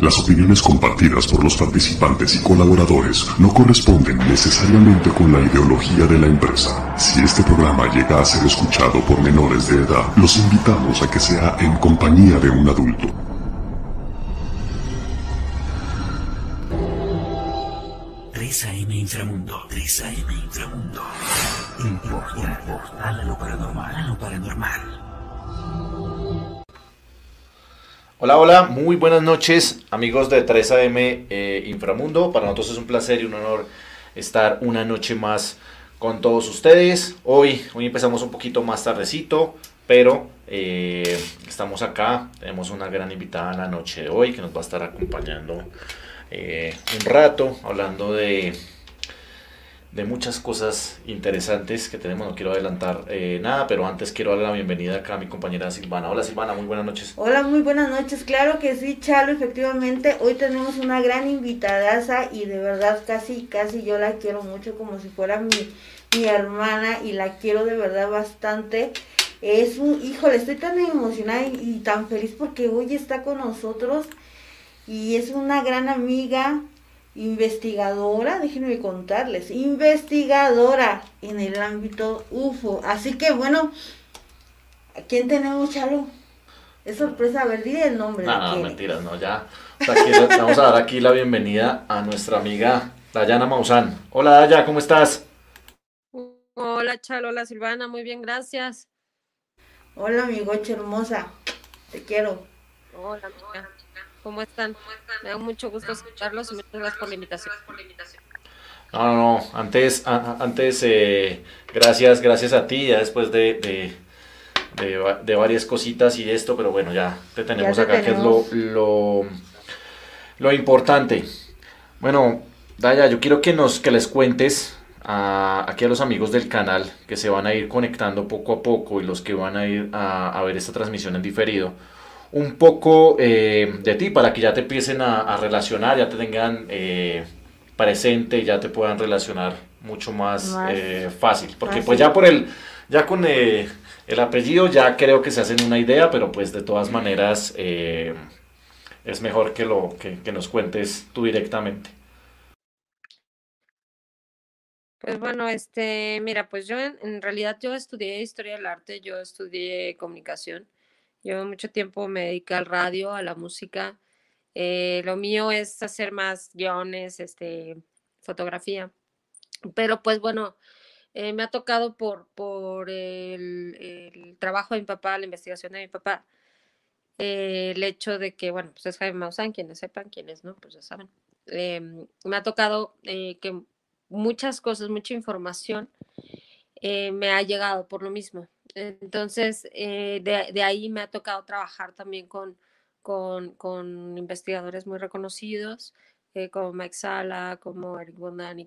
Las opiniones compartidas por los participantes y colaboradores no corresponden necesariamente con la ideología de la empresa. Si este programa llega a ser escuchado por menores de edad, los invitamos a que sea en compañía de un adulto. M Inframundo, M Inframundo. El portal a lo paranormal, a lo paranormal. Hola, hola, muy buenas noches, amigos de 3AM eh, Inframundo. Para nosotros es un placer y un honor estar una noche más con todos ustedes. Hoy, hoy empezamos un poquito más tardecito, pero eh, estamos acá. Tenemos una gran invitada en la noche de hoy que nos va a estar acompañando eh, un rato, hablando de, de muchas cosas interesantes que tenemos. No quiero adelantar eh, nada, pero antes quiero darle la bienvenida acá a mi compañera Silvana. Hola Silvana, muy buenas noches. Hola, muy buenas noches. Claro que sí, Chalo, efectivamente. Hoy tenemos una gran invitadaza y de verdad casi, casi yo la quiero mucho como si fuera mi, mi hermana y la quiero de verdad bastante. Es un, híjole, estoy tan emocionada y, y tan feliz porque hoy está con nosotros y es una gran amiga, investigadora, déjenme contarles, investigadora en el ámbito UFO. Así que bueno, ¿a quién tenemos, Chalo? Es sorpresa, a ver, dile el nombre. No, no, mentiras, no, ya. Aquí vamos a dar aquí la bienvenida a nuestra amiga Dayana Maussan. Hola Daya, ¿cómo estás? Hola, Chalo, hola, Silvana, muy bien, gracias. Hola, mi gocha hermosa, te quiero. Hola, amiga. ¿Cómo están? Me da mucho gusto escucharlos y muchas gracias por la invitación. No, no, no, antes, a- antes eh, gracias, gracias a ti, ya después de, de, de va- de varias cositas y esto, pero bueno, ya te tenemos te acá, tenemos. que es lo, lo, lo importante. Bueno, Daya, yo quiero que nos, que les cuentes a, aquí a los amigos del canal que se van a ir conectando poco a poco y los que van a ir a, a ver esta transmisión en diferido, un poco eh, de ti para que ya te empiecen a, a relacionar, ya te tengan eh, presente, ya te puedan relacionar mucho más, Más eh, fácil. Porque fácil. pues ya por el, ya con eh, el apellido ya creo que se hacen una idea, pero pues de todas maneras es mejor que, lo, que, que nos cuentes tú directamente. Pues bueno, este, mira, pues yo en, en realidad yo estudié historia del arte, yo estudié comunicación. Yo mucho tiempo me dediqué al radio, a la música. Eh, lo mío es hacer más guiones, este, fotografía. Pero pues bueno, eh, me ha tocado por, por el, trabajo de mi papá, la investigación de mi papá, eh, el hecho de que, bueno, pues es Jaime Maussan, quienes sepan, quienes no, pues ya saben. Em, me ha tocado que muchas cosas, mucha información me ha llegado por lo mismo. Entonces, de, de, ahí me ha tocado trabajar también con, con, con investigadores muy reconocidos, como Mike Sala, como Eric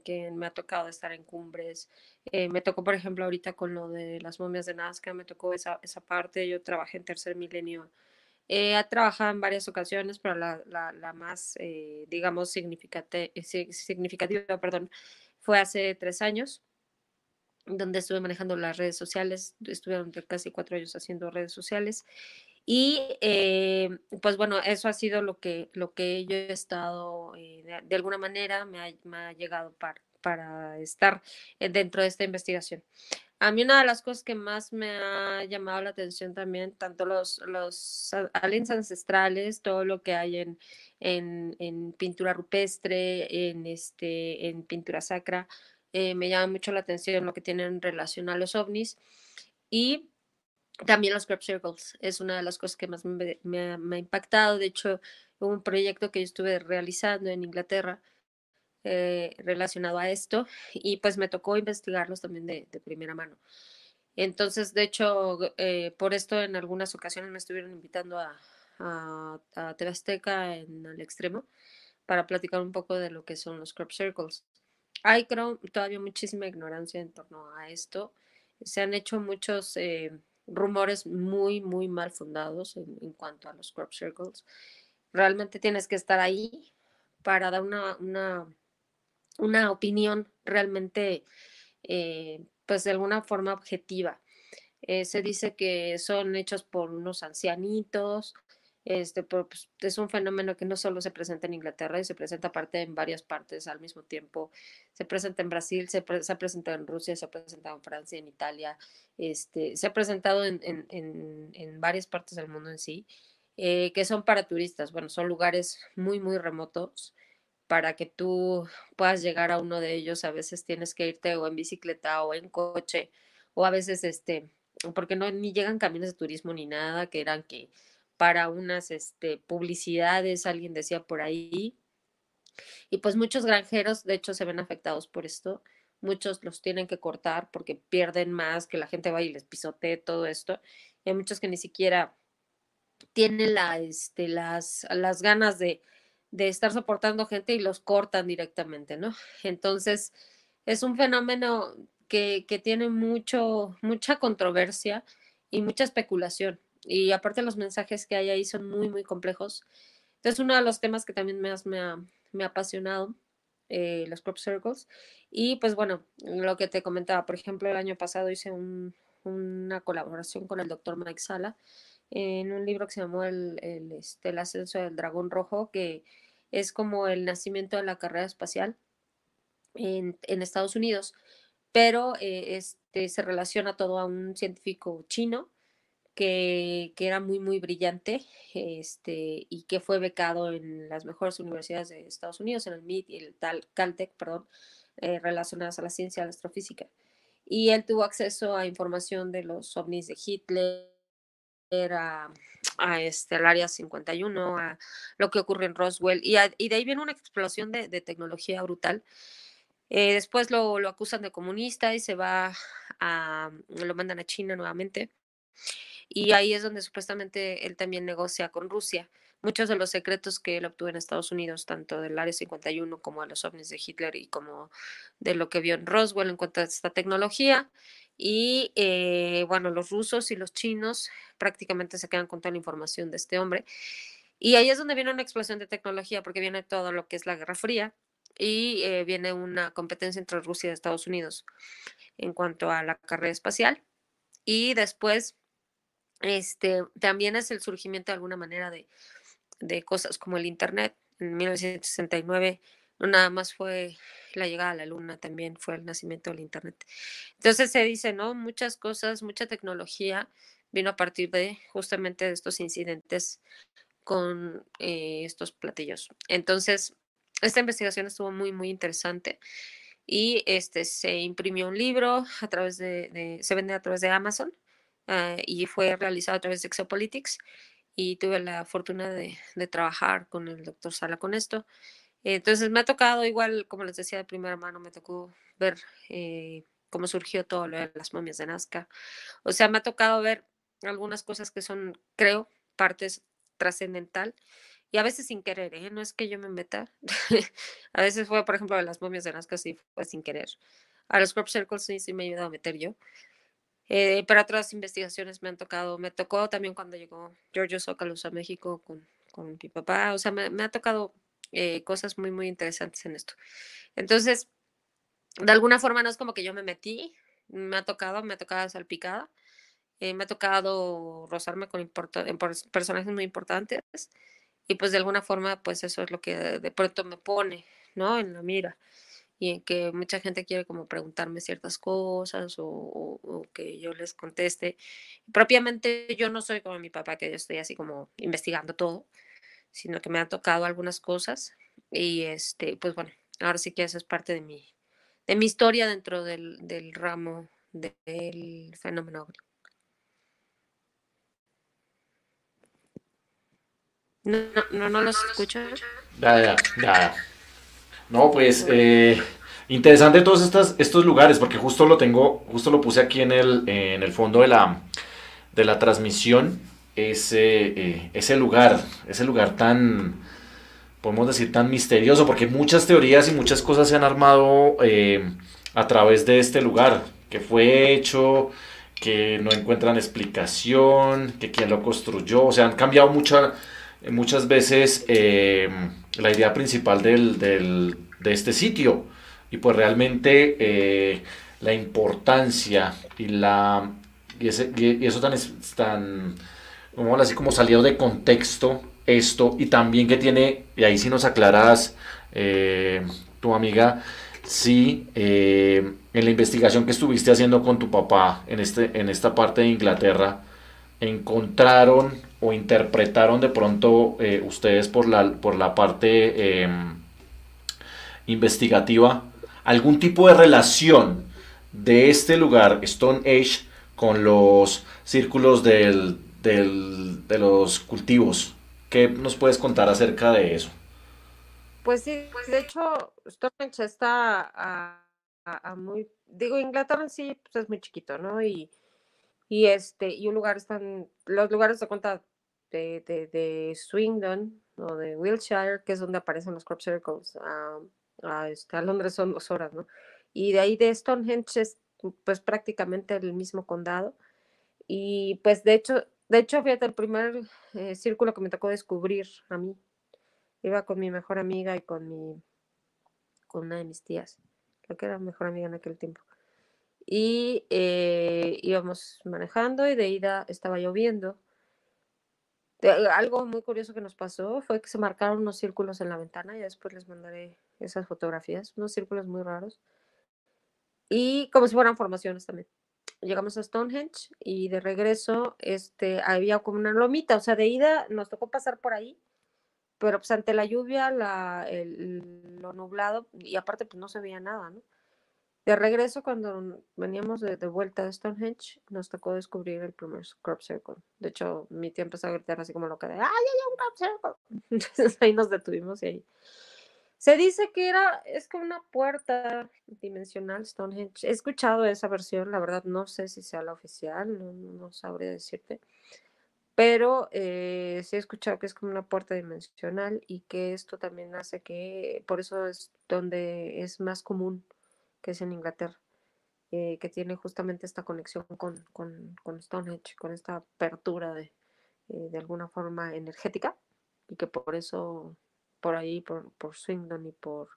que me ha tocado estar en cumbres. me tocó, por ejemplo, ahorita con lo de las momias de Nazca, me tocó esa, esa parte. Yo trabajé en Tercer Milenio He ha trabajado en varias ocasiones, pero la, la, más, eh, digamos, significativa, perdón, fue hace tres años, donde estuve manejando las redes sociales, estuve casi cuatro años haciendo redes sociales. Y eh, pues bueno, eso ha sido lo que, lo que yo he estado, eh, de, alguna manera me ha, llegado para, para estar dentro de esta investigación. A mí una de las cosas que más me ha llamado la atención también, tanto los, los aliens ancestrales, todo lo que hay en, en, pintura rupestre, en, este, en pintura sacra, eh, me llama mucho la atención lo que tienen en relación a los ovnis. Y también los crop circles, es una de las cosas que más me, me, ha impactado. De hecho, hubo un proyecto que yo estuve realizando en Inglaterra, eh, relacionado a esto y pues me tocó investigarlos también de, primera mano. Entonces, de hecho, eh, por esto en algunas ocasiones me estuvieron invitando a, a, a en el extremo para platicar un poco de lo que son los crop circles. Hay creo todavía muchísima ignorancia en torno a esto. Se han hecho muchos eh, rumores muy, muy mal fundados en, cuanto a los crop circles. Realmente tienes que estar ahí para dar una, una una opinión realmente, eh, pues de alguna forma objetiva. Eh, se dice que son hechos por unos ancianitos, este, pues, es un fenómeno que no solo se presenta en Inglaterra y se presenta aparte en varias partes al mismo tiempo. Se presenta en Brasil, se, se ha presentado en Rusia, se ha presentado en Francia, en Italia, este, se ha presentado en, en, en, varias partes del mundo en sí, eh, que son para turistas. Bueno, son lugares muy, muy remotos para que tú puedas llegar a uno de ellos, a veces tienes que irte o en bicicleta o en coche, o a veces este, porque no ni llegan camiones de turismo ni nada, que eran que para unas este, publicidades, alguien decía por ahí. Y pues muchos granjeros, de hecho, se ven afectados por esto. Muchos los tienen que cortar porque pierden más, que la gente va y les pisotee todo esto. Y hay muchos que ni siquiera tienen este, las, las ganas de, de estar soportando gente y los cortan directamente, ¿no? Entonces, es un fenómeno que, que tiene mucho, mucha controversia y mucha especulación. Y aparte los mensajes que hay ahí son muy, muy complejos. Entonces, uno de los temas que también me, me, ha, me ha apasionado, eh, los crop circles. Y pues bueno, lo que te comentaba, por ejemplo, el año pasado hice un, una colaboración con el doctor Mike Sala, en un libro que se llamó el, el, este, el ascenso del dragón rojo, que es como el nacimiento de la carrera espacial en, en Estados Unidos, pero eh, este, se relaciona todo a un científico chino que, que, era muy, muy brillante este, y que fue becado en las mejores universidades de Estados Unidos, en el MIT y el tal, Caltech, perdón, eh, relacionadas a la ciencia, a la astrofísica. Y él tuvo acceso a información de los ovnis de Hitler, a, a este, al área 51, a lo que ocurre en Roswell, y, y de ahí viene una explosión de, de tecnología brutal. Eh, después lo, lo, acusan de comunista y se va a, lo mandan a China nuevamente. Y ahí es donde supuestamente él también negocia con Rusia. Muchos de los secretos que él obtuvo en Estados Unidos, tanto del Área 51 como de los ovnis de Hitler y como de lo que vio en Roswell en cuanto a esta tecnología, y eh, bueno, los rusos y los chinos prácticamente se quedan con toda la información de este hombre. Y ahí es donde viene una explosión de tecnología, porque viene todo lo que es la Guerra Fría y eh, viene una competencia entre Rusia y Estados Unidos en cuanto a la carrera espacial. Y después, este, también es el surgimiento de alguna manera de, de cosas como el Internet. En 1969 no nada más fue la llegada a la luna, también fue el nacimiento del Internet. Entonces se dice, ¿no? Muchas cosas, mucha tecnología vino a partir de justamente de estos incidentes con eh, estos platillos. Entonces, esta investigación estuvo muy, muy interesante y este se imprimió un libro a través de, se vende a través de Amazon uh, y fue realizado a través de Exopolitics y tuve la fortuna de, de trabajar con el doctor Sala con esto. Entonces me ha tocado, igual como les decía de primera mano, me tocó ver eh, cómo surgió todo lo de las momias de Nazca. O sea, me ha tocado ver algunas cosas que son, creo, partes trascendental y a veces sin querer, ¿eh? no es que yo me meta. a veces fue, por ejemplo, de las momias de Nazca, sí fue sin querer. A los crop circles sí, sí me he ayudado a meter yo. Eh, pero otras investigaciones me han tocado, me tocó también cuando llegó Giorgio Zócalos a México con, con mi papá, o sea, me, me ha tocado eh, cosas muy, muy interesantes en esto. Entonces, de alguna forma no es como que yo me metí, me ha tocado, me ha tocado salpicada, eh, me ha tocado rozarme con personajes muy importantes y pues de alguna forma pues eso es lo que de pronto me pone, ¿no? En la mira y en que mucha gente quiere como preguntarme ciertas cosas o, que yo les conteste. Propiamente yo no soy como mi papá, que yo estoy así como investigando todo, sino que me han tocado algunas cosas y este, pues bueno, ahora sí que eso es parte de mi, de mi historia dentro del, del ramo del fenómeno No, no, no los escucho. Ya, ya, ya. No, pues eh, interesante todos estas, estos lugares, porque justo lo tengo, justo lo puse aquí en el, en el fondo de la, de la transmisión, ese, eh, ese lugar, ese lugar tan, podemos decir, tan misterioso, porque muchas teorías y muchas cosas se han armado eh, a través de este lugar, que fue hecho, que no encuentran explicación, que quién lo construyó, o sea, han cambiado mucha muchas veces eh, la idea principal del, del, de este sitio. Y pues realmente eh, la importancia y la y, eso tan, tan así como salido de contexto esto y también que tiene y ahí sí nos aclaras tu amiga si en la investigación que estuviste haciendo con tu papá en este en esta parte de Inglaterra encontraron o interpretaron de pronto eh, ustedes por la, por la parte em, investigativa algún tipo de relación de este lugar, Stone Age, con los círculos del, de los cultivos? ¿Qué nos puedes contar acerca de eso? Pues sí, pues de hecho, Age está a, muy, digo, Inglaterra en sí pues es muy chiquito, ¿no? Y y este, y un lugar están, los lugares de cuenta de, de, de Swindon o de Wiltshire, que es donde aparecen los crop circles, a, a, este, a Londres son dos horas, ¿no? Y de ahí de Stonehenge es pues prácticamente el mismo condado. Y pues de hecho, de hecho, fíjate, el primer eh, círculo que me tocó descubrir a mí, iba con mi mejor amiga y con mi, con una de mis tías, creo que era mejor amiga en aquel tiempo y eh, íbamos manejando y de ida estaba lloviendo. algo muy curioso que nos pasó fue que se marcaron unos círculos en la ventana, y después les mandaré esas fotografías, unos círculos muy raros. Y como si fueran formaciones también. Llegamos a Stonehenge y de regreso este, había como una lomita, o sea, de ida nos tocó pasar por ahí, pero pues ante la lluvia, la, el, lo nublado, y aparte pues no se veía nada, ¿no? De regreso, cuando veníamos de, vuelta de Stonehenge, nos tocó descubrir el primer crop circle. De hecho, mi tía empezó a gritar así como loca de ¡Ay, hay un crop circle! Entonces ahí nos detuvimos y ahí. Se dice que era, es como una puerta dimensional Stonehenge. He escuchado esa versión, la verdad no sé si sea la oficial, no, no sabré decirte. Pero eh, sí he escuchado que es como una puerta dimensional y que esto también hace que, por eso es donde es más común que es en Inglaterra, eh, que tiene justamente esta conexión con, con, con Stonehenge, con esta apertura de, eh, de alguna forma energética, y que por eso, por ahí, por, por Swindon y por,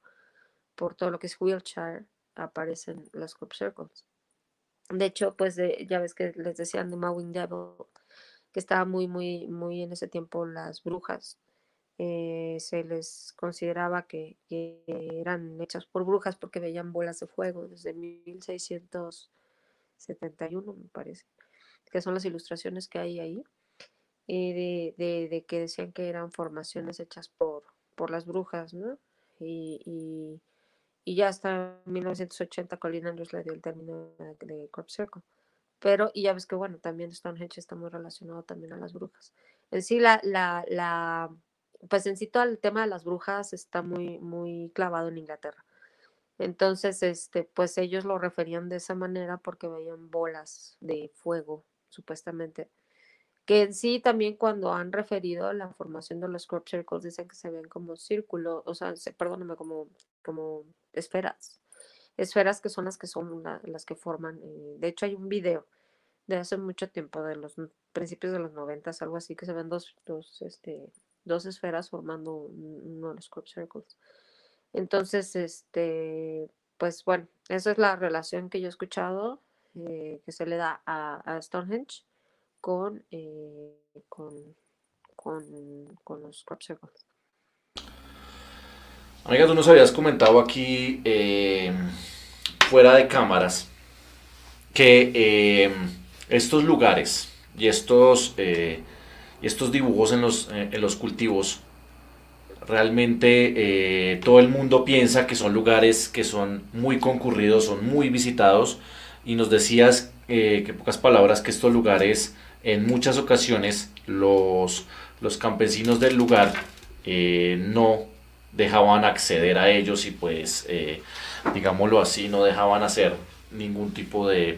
por todo lo que es Wiltshire, aparecen los crop circles. De hecho, pues ya ves que les decían de Mowing Devil, que estaba muy, muy, muy en ese tiempo las brujas eh, se les consideraba que, eran hechas por brujas porque veían bolas de fuego desde 1671, me parece, que son las ilustraciones que hay ahí, eh, de, que decían que eran formaciones hechas por, por las brujas, ¿no? Y, ya hasta 1980 Colin Andrews le dio el término de crop circle. Pero, y ya ves que bueno, también Stonehenge está muy relacionado también a las brujas. En sí, la, la, pues en sí todo el tema de las brujas está muy, muy clavado en Inglaterra. Entonces, este, pues ellos lo referían de esa manera porque veían bolas de fuego, supuestamente. Que en sí también cuando han referido la formación de los crop circles dicen que se ven como círculos, o sea, perdóname, como, como esferas. Esferas que son las que son las que forman. Eh, de hecho, hay un video de hace mucho tiempo, de los principios de los noventas, algo así, que se ven dos, dos, este, dos esferas formando uno de los crop circles. Entonces, este, pues bueno, esa es la relación que yo he escuchado eh, que se le da a, Stonehenge con, eh, con, con, los crop circles. Amiga, tú nos habías comentado aquí eh, fuera de cámaras que estos lugares y estos, estos dibujos en los, eh, en los cultivos, realmente eh, todo el mundo piensa que son lugares que son muy concurridos, son muy visitados y nos decías que pocas palabras que estos lugares en muchas ocasiones los, los campesinos del lugar no dejaban acceder a ellos y pues digámoslo así no dejaban hacer ningún tipo de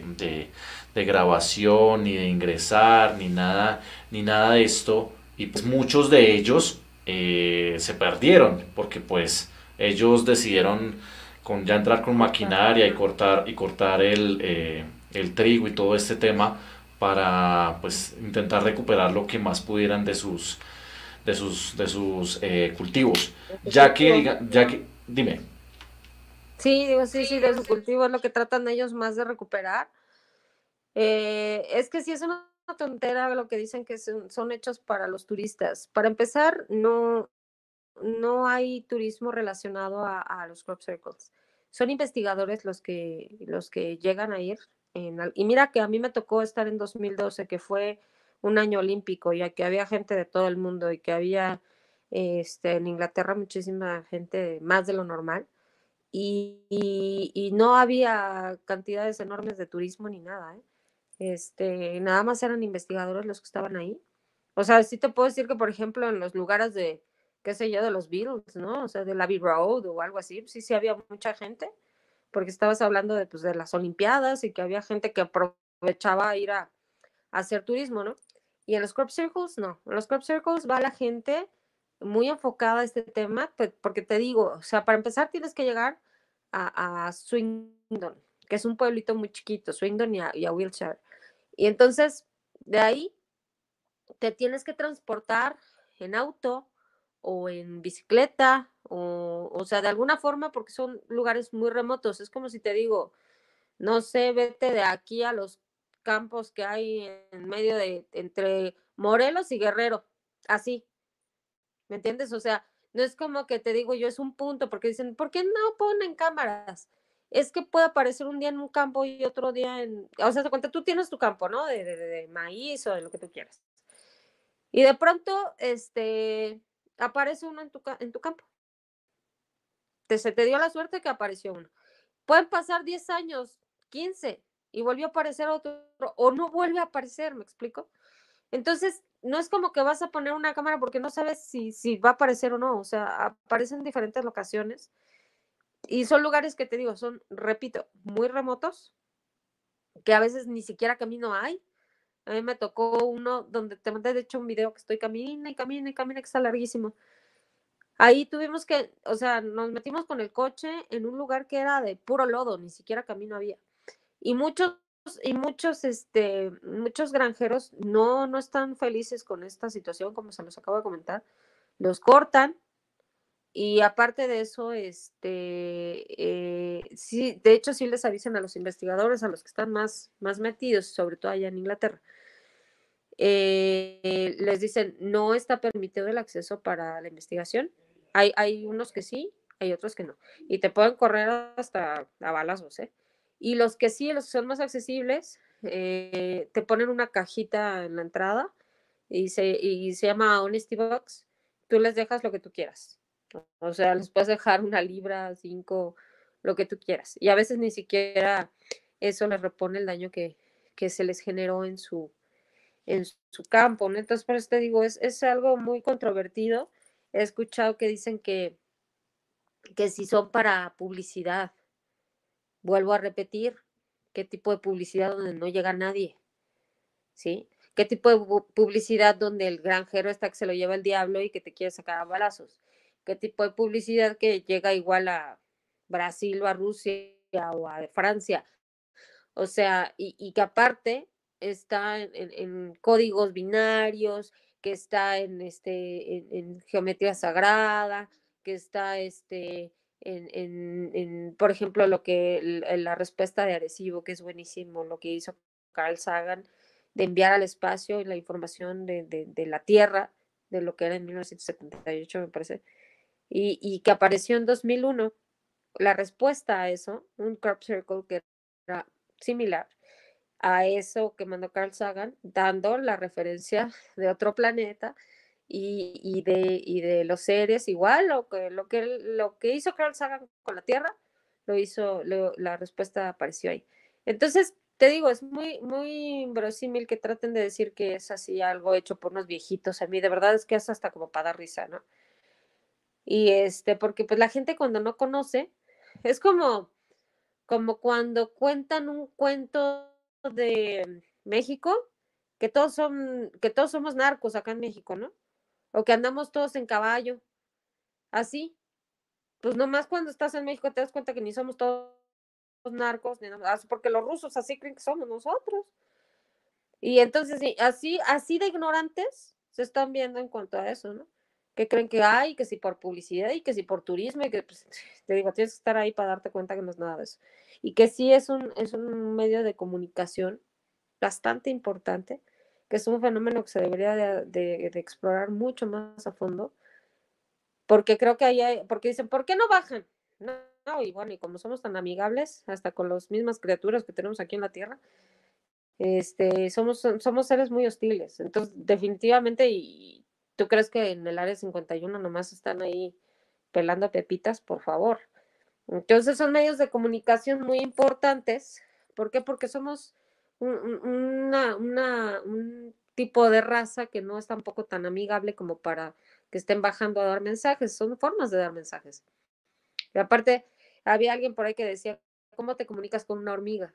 grabación, ni de ingresar, ni nada, ni nada de esto. Y pues muchos de ellos eh, se perdieron, porque pues ellos decidieron con ya entrar con maquinaria y cortar, y cortar el, eh, el trigo y todo este tema para pues intentar recuperar lo que más pudieran de sus de sus de sus eh, cultivos. Ya que ya que dime. Sí digo sí sí de su cultivo es lo que tratan ellos más de recuperar eh, es que sí es una tontera lo que dicen que son, hechos para los turistas. Para empezar, no, no hay turismo relacionado a, los crop circles. Son investigadores los que, los que llegan a ir. En, y mira que a mí me tocó estar en 2012, que fue un año olímpico, ya que había gente de todo el mundo y que había este, en Inglaterra muchísima gente más de lo normal. Y, y no había cantidades enormes de turismo ni nada. ¿eh? Este, nada más eran investigadores los que estaban ahí. O sea, sí te puedo decir que, por ejemplo, en los lugares de, qué sé yo, de los Beatles, ¿no? O sea, de la Abbey Road o algo así, sí, sí había mucha gente, porque estabas hablando de, pues, de las Olimpiadas y que había gente que aprovechaba ir a, hacer turismo, ¿no? Y en los crop circles, no. En los crop circles va la gente muy enfocada a este tema, porque te digo, o sea, para empezar tienes que llegar a, a Swindon, que es un pueblito muy chiquito, Swindon y a, Wiltshire. Y entonces, de ahí, te tienes que transportar en auto o en bicicleta, o, o sea, de alguna forma, porque son lugares muy remotos. Es como si te digo, no sé, vete de aquí a los campos que hay en medio de, entre Morelos y Guerrero, así. ¿Me entiendes? O sea, no es como que te digo yo, es un punto, porque dicen, ¿por qué no ponen cámaras? Es que puede aparecer un día en un campo y otro día en, o sea, te cuenta, tú tienes tu campo, ¿no? De, de, maíz o de lo que tú quieras. Y de pronto, este, aparece uno en tu, en tu campo. Te, se te dio la suerte que apareció uno. Pueden pasar 10 años, 15, y volvió a aparecer otro, o no vuelve a aparecer, ¿me explico? Entonces, no es como que vas a poner una cámara porque no sabes si, si va a aparecer o no, o sea, aparecen en diferentes locaciones y son lugares que te digo, son, repito, muy remotos, que a veces ni siquiera camino hay. A mí me tocó uno donde te mandé, de hecho, un video que estoy camina y camina y camina, que está larguísimo. Ahí tuvimos que, o sea, nos metimos con el coche en un lugar que era de puro lodo, ni siquiera camino había. Y muchos, y muchos, este, muchos granjeros no, no están felices con esta situación, como se los acabo de comentar. Los cortan, y aparte de eso, este, eh, sí, de hecho sí les avisan a los investigadores, a los que están más, más metidos, sobre todo allá en Inglaterra, eh, les dicen, no está permitido el acceso para la investigación. Hay, hay unos que sí, hay otros que no. Y te pueden correr hasta a balazos, ¿eh? Y los que sí, los que son más accesibles, eh, te ponen una cajita en la entrada y se, y se llama Honesty Box. Tú les dejas lo que tú quieras o sea, les puedes dejar una libra, cinco, lo que tú quieras. Y a veces ni siquiera eso les repone el daño que, se les generó en su, en su campo, ¿no? Entonces, por eso te digo, es, es algo muy controvertido. He escuchado que dicen que, que si son para publicidad, vuelvo a repetir, qué tipo de publicidad donde no llega nadie, ¿sí? ¿Qué tipo de publicidad donde el granjero está que se lo lleva el diablo y que te quiere sacar a balazos? ¿Qué tipo de publicidad que llega igual a Brasil o a Rusia o a Francia? O sea, y, que aparte está en, códigos binarios, que está en, este, en, geometría sagrada, que está este, en, por ejemplo, lo que la respuesta de Arecibo, que es buenísimo, lo que hizo Carl Sagan, de enviar al espacio la información de, la Tierra, de lo que era en 1978, me parece, y, que apareció en 2001. La respuesta a eso, un crop circle que era similar a eso que mandó Carl Sagan, dando la referencia de otro planeta y, de, y de los seres igual, lo que, lo, que, lo que hizo Carl Sagan con la Tierra, lo hizo, la respuesta apareció ahí. Entonces, te digo, es muy, muy verosímil que traten de decir que es así algo hecho por unos viejitos. A mí de verdad es que es hasta como para dar risa, ¿no? Y este, porque pues la gente cuando no conoce, es como, como cuando cuentan un cuento de México, que todos son, que todos somos narcos acá en México, ¿no? O que andamos todos en caballo. Así. Pues nomás cuando estás en México te das cuenta que ni somos todos narcos, porque los rusos así creen que somos nosotros. Y entonces, así, así de ignorantes se están viendo en cuanto a eso, ¿no? Que creen que hay, que si por publicidad y que si por turismo, y que pues, te digo, tienes que estar ahí para darte cuenta que no es nada de eso. Y que sí es un, es un medio de comunicación bastante importante, que es un fenómeno que se debería de, de explorar mucho más a fondo, porque creo que ahí hay, porque dicen, ¿por qué no bajan? No, y bueno, y como somos tan amigables, hasta con las mismas criaturas que tenemos aquí en la Tierra, este, somos, somos seres muy hostiles. Entonces, definitivamente, y tú crees que en el área 51 nomás están ahí pelando pepitas, por favor. Entonces, son medios de comunicación muy importantes. ¿Por qué? Porque somos una, una, un tipo de raza que no es tampoco tan amigable como para que estén bajando a dar mensajes. Son formas de dar mensajes. Y aparte, había alguien por ahí que decía, ¿cómo te comunicas con una hormiga?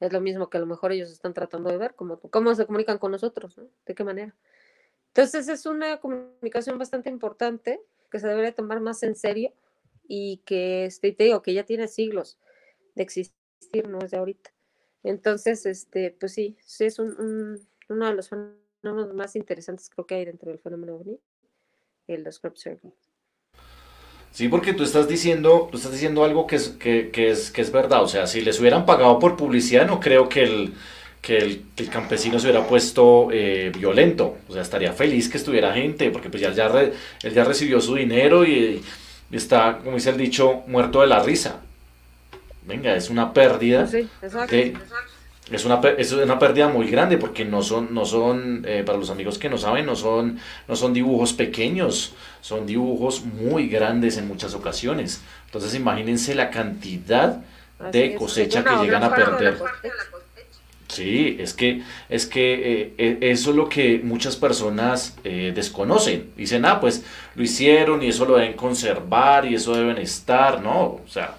Es lo mismo que a lo mejor ellos están tratando de ver, cómo, cómo se comunican con nosotros, ¿no? ¿De qué manera? Entonces es una comunicación bastante importante que se debería tomar más en serio y que, este, te digo, que ya tiene siglos de existir, no es de ahorita. Entonces, este, pues sí, sí es un, uno de los fenómenos más interesantes creo que hay dentro del fenómeno ovni, el los crop circles. Sí, porque tú estás diciendo, tú estás diciendo algo que es, que, que, es, que es verdad. O sea, si les hubieran pagado por publicidad, no creo que el, que el, el campesino se hubiera puesto eh, violento. O sea, estaría feliz que estuviera gente, porque pues ya, ya él ya recibió su dinero y, está, como dice el dicho, muerto de la risa. Venga, es una pérdida. Sí, exacto, exacto es una, es una pérdida muy grande porque no son, no son eh, para los amigos que no saben, no son, no son dibujos pequeños, son dibujos muy grandes en muchas ocasiones. Entonces imagínense la cantidad de cosecha que llegan a perder. Sí, es que, es que eh, eh, eso es lo que muchas personas desconocen. Dicen, ah, pues lo hicieron y eso lo deben conservar y eso deben estar. No, o sea,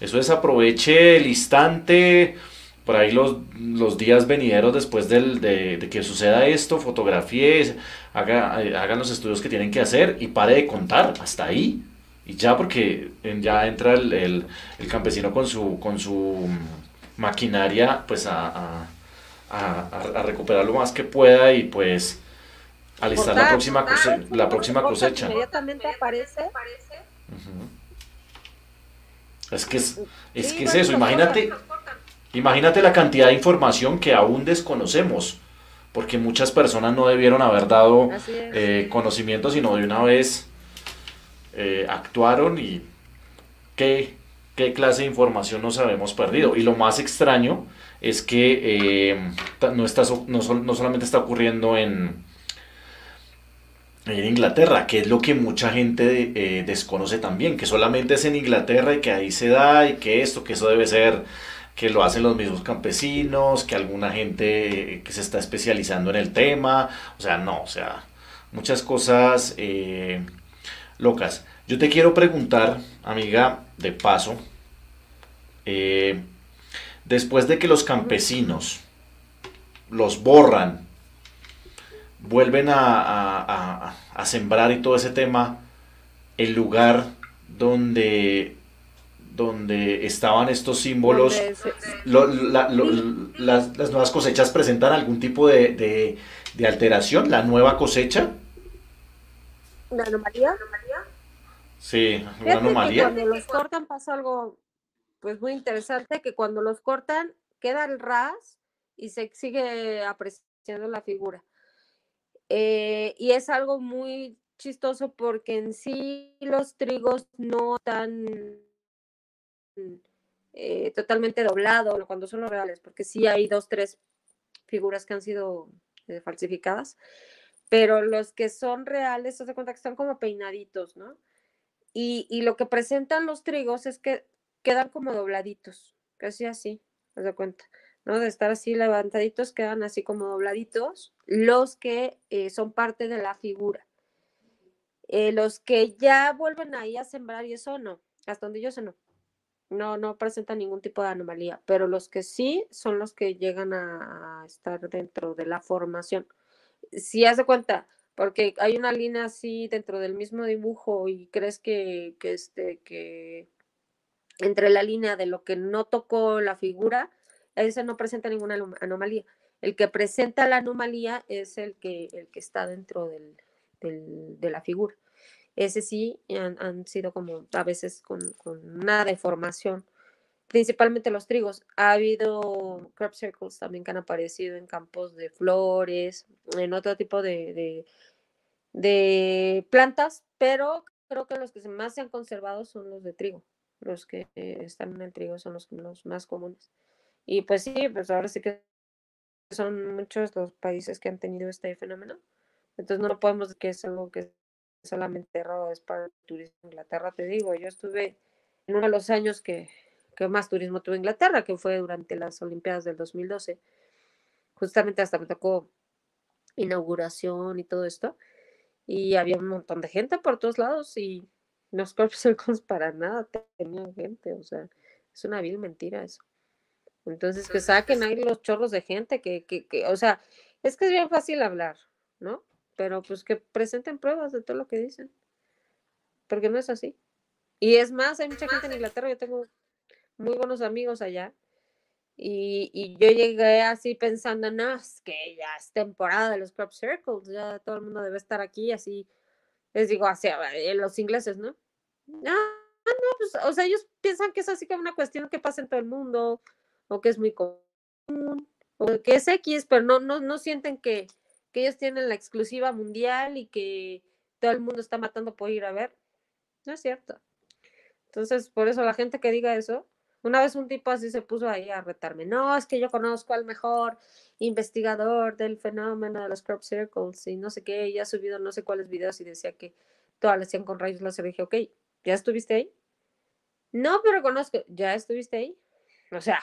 eso es aproveche el instante por ahí los, los días venideros después del, de, que suceda esto, fotografíe, haga, eh, hagan los estudios que tienen que hacer y pare de contar hasta ahí. Y ya porque ya entra el, el, campesino con su, con su maquinaria pues a, recuperar lo más que pueda y pues alistar la próxima, cosecha, la próxima cosecha. Inmediatamente aparece. Es que es, es que es eso, imagínate, Imagínate la cantidad de información que aún desconocemos, porque muchas personas no debieron haber dado eh, conocimiento, sino de una vez eh, actuaron y qué, qué clase de información nos habemos perdido. Y lo más extraño es que eh, no, está, no, solamente está ocurriendo en, en Inglaterra, que es lo que mucha gente desconoce también, que solamente es en Inglaterra y que ahí se da y que esto, que eso debe ser que lo hacen los mismos campesinos, que alguna gente eh, que se está especializando en el tema, o sea, no, o sea, muchas cosas eh, locas. Yo te quiero preguntar, amiga, de paso, eh, después de que los campesinos los borran, vuelven a, sembrar y todo ese tema, el lugar donde donde estaban estos símbolos, las, nuevas cosechas presentan algún tipo de, alteración, la nueva cosecha. ¿Una anomalía? Sí, una anomalía. cuando los cortan pasa algo pues muy interesante, que cuando los cortan queda el ras y se sigue apreciando la figura. Eh, y es algo muy chistoso porque en sí los trigos no están eh, totalmente doblados cuando son los reales, porque sí hay dos, tres figuras que han sido eh, falsificadas, pero los que son reales, se cuenta que están como peinaditos, ¿no? Y, y, lo que presentan los trigos es que quedan como dobladitos, casi así, se da cuenta, ¿no? De estar así levantaditos, quedan así como dobladitos, los que eh, son parte de la figura. Eh, los que ya vuelven ahí a sembrar y eso no, hasta donde yo sé no. No, no presentan ningún tipo de anomalía, pero los que sí son los que llegan a, estar dentro de la formación. Si hace cuenta, porque hay una línea así dentro del mismo dibujo y crees que, que, este, que entre la línea de lo que no tocó la figura, ese no presenta ninguna anomalía. El que presenta la anomalía es el que, el que está dentro del, de la figura. Ese sí han, sido como a veces con, una deformación, principalmente los trigos. Ha habido crop circles también que han aparecido en campos de flores, en otro tipo de, de plantas, pero creo que los que más se han conservado son los de trigo los que están en el trigo son los, más comunes. Y pues sí, pues ahora sí que son muchos los países que han tenido este fenómeno. Entonces no podemos decir que es algo que solamente es para el turismo Inglaterra. Te digo, yo estuve en uno de los años que, que más turismo tuvo Inglaterra, que fue durante las Olimpiadas del 2012. Justamente hasta me tocó inauguración y todo esto. Y había un montón de gente por todos lados y los crop circles para nada tenían gente, o sea, es una vil mentira eso. Entonces, que saquen ahí los chorros de gente, que, que, que, o sea, es que es bien fácil hablar, ¿no? Pero pues que presenten pruebas de todo lo que dicen, porque no es así. Y es más, hay mucha gente en Inglaterra, yo tengo muy buenos amigos allá, y, y, yo llegué así pensando, no, es que ya es temporada de los crop circles, ya todo el mundo debe estar aquí, así les digo, hacia los ingleses, ¿no? Ah, no, pues, o sea, ellos piensan que es así como una cuestión que pasa en todo el mundo, o que es muy común, o que es X, pero no, no, no sienten que, que ellos tienen la exclusiva mundial y que todo el mundo está matando por ir a ver. No es cierto. Entonces, por eso la gente que diga eso, una vez un tipo así se puso ahí a retarme. No, es que yo conozco al mejor investigador del fenómeno de los crop circles y no sé qué. Y ha subido no sé cuáles videos y decía que todas le hacían con rayos láser. Dije, ok, ¿ya estuviste ahí? No, pero conozco. ¿Ya estuviste ahí? O sea,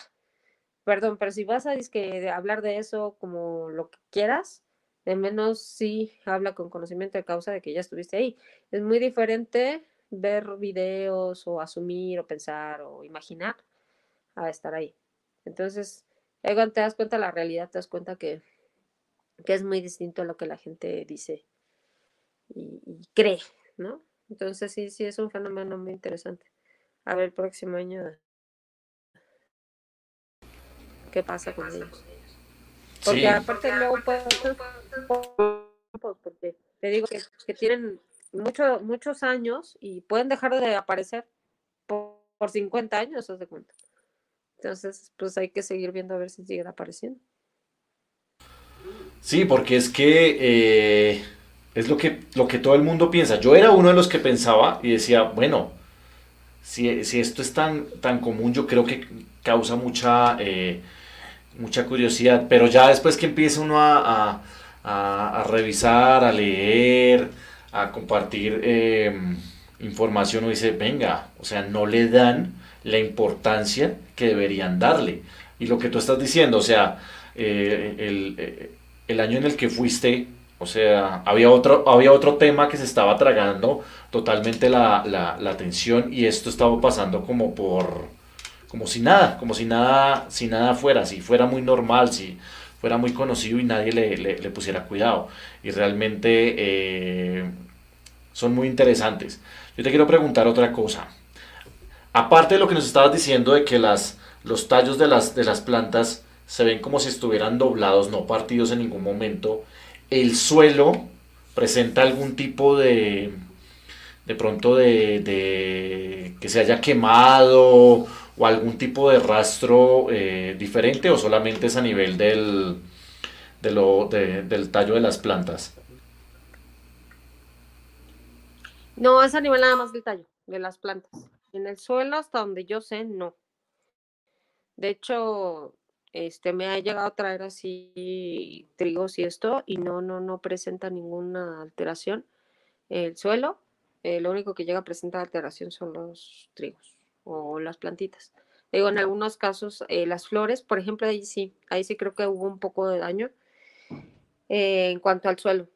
perdón, pero si vas a hablar de eso como lo que quieras, de menos sí habla con conocimiento de causa de que ya estuviste ahí. Es muy diferente ver videos o asumir o pensar o imaginar a estar ahí. Entonces, cuando te das cuenta de la realidad, te das cuenta que, es muy distinto a lo que la gente dice y, cree, ¿no? Entonces, sí, sí, es un fenómeno muy interesante. A ver, el próximo año, ¿qué pasa con ellos? Porque aparte luego puede porque te digo que, que tienen mucho, muchos años y pueden dejar de aparecer por, por 50 años, ¿os de cuenta? Entonces, pues hay que seguir viendo a ver si siguen apareciendo. Sí, porque es que eh, es lo que, lo que todo el mundo piensa. Yo era uno de los que pensaba y decía, bueno, si, esto es tan, tan común, yo creo que causa mucha, eh, mucha curiosidad. Pero ya después que empieza uno a, a, revisar, a leer, a compartir eh, información, uno dice, venga, o sea, no le dan la importancia que deberían darle. Y lo que tú estás diciendo, o sea, eh, el, eh, el, año en el que fuiste, o sea, había otro, había otro tema que se estaba tragando totalmente la, atención y esto estaba pasando como por, como si nada, como si nada, si nada fuera, si fuera muy normal, si fuera muy conocido y nadie le pusiera cuidado. Y realmente eh, son muy interesantes. Yo te quiero preguntar otra cosa. Aparte de lo que nos estabas diciendo de que las, los tallos de las, de las plantas se ven como si estuvieran doblados, no partidos en ningún momento, el suelo presenta algún tipo de, de pronto de, de que se haya quemado o algún tipo de rastro eh, diferente o solamente es a nivel del, del tallo de las plantas? No, es a nivel nada más del tallo de las plantas. En el suelo, hasta donde yo sé, no. De hecho, este me ha llegado a traer así trigos y esto, y no, no, no presenta ninguna alteración. El suelo, eh, lo único que llega a presentar alteración son los trigos o las plantitas. Digo, en algunos casos, eh, las flores, por ejemplo, ahí sí, ahí sí creo que hubo un poco de daño eh, en cuanto al suelo,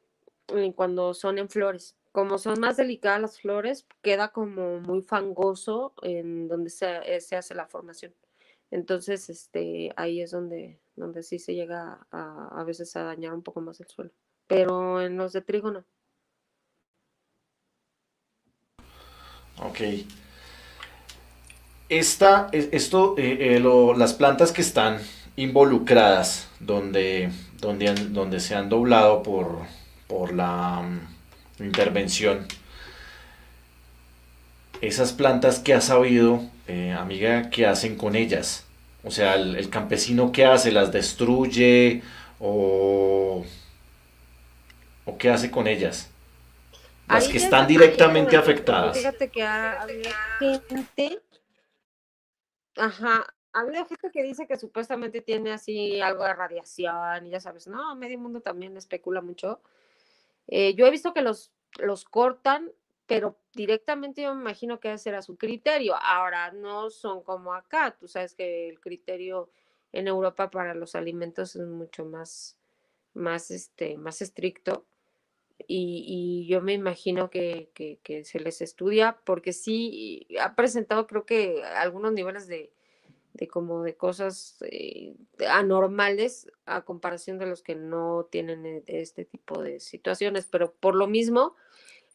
cuando son en flores. Como son más delicadas las flores, queda como muy fangoso en donde se, eh, se hace la formación. Entonces, este, ahí es donde, donde sí se llega a, a veces a dañar un poco más el suelo. Pero en los de trigo no. Ok. Esta, esto, eh, eh, lo, las plantas que están involucradas, donde, donde, donde se han doblado por, por la intervención, esas plantas que has sabido, eh, amiga, ¿qué hacen con ellas? O sea, el, el campesino qué hace, las destruye o, o qué hace con ellas? Las que están es directamente afectadas. Fíjate que ha habido gente, ajá, ha habido gente que dice que supuestamente tiene así algo de radiación y ya sabes, no, medio mundo también especula mucho. Eh, yo he visto que los, los cortan, pero directamente yo me imagino que ese era su criterio. Ahora, no son como acá, tú sabes que el criterio en Europa para los alimentos es mucho más, más, este, más estricto y, y yo me imagino que, que- que se les estudia porque sí ha presentado creo que algunos niveles de, de como de cosas eh, anormales a comparación de los que no tienen eh, este tipo de situaciones, pero por lo mismo,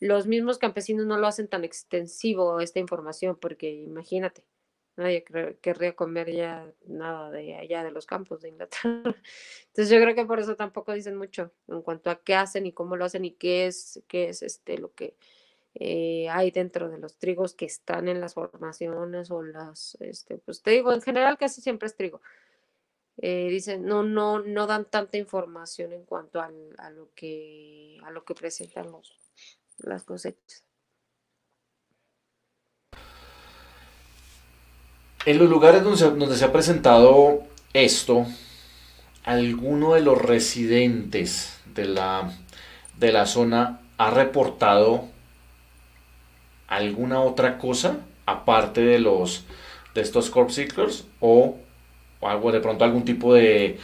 los mismos campesinos no lo hacen tan extensivo esta información porque imagínate. Nadie querría comer ya nada de allá de los campos de Inglaterra. Entonces yo creo que por eso tampoco dicen mucho en cuanto a qué hacen y cómo lo hacen y qué es, qué es este lo que eh, hay dentro de los trigos que están en las formaciones o las, este, pues te digo, en general casi siempre es trigo. Eh, dicen, no, no, no dan tanta información en cuanto al- a lo que a lo que presentan los, las cosechas. En los lugares donde se, donde se ha presentado esto, ¿alguno de los residentes de la, de la zona ha reportado alguna otra cosa aparte de los de estos corp seekers o, algo de pronto algún tipo de,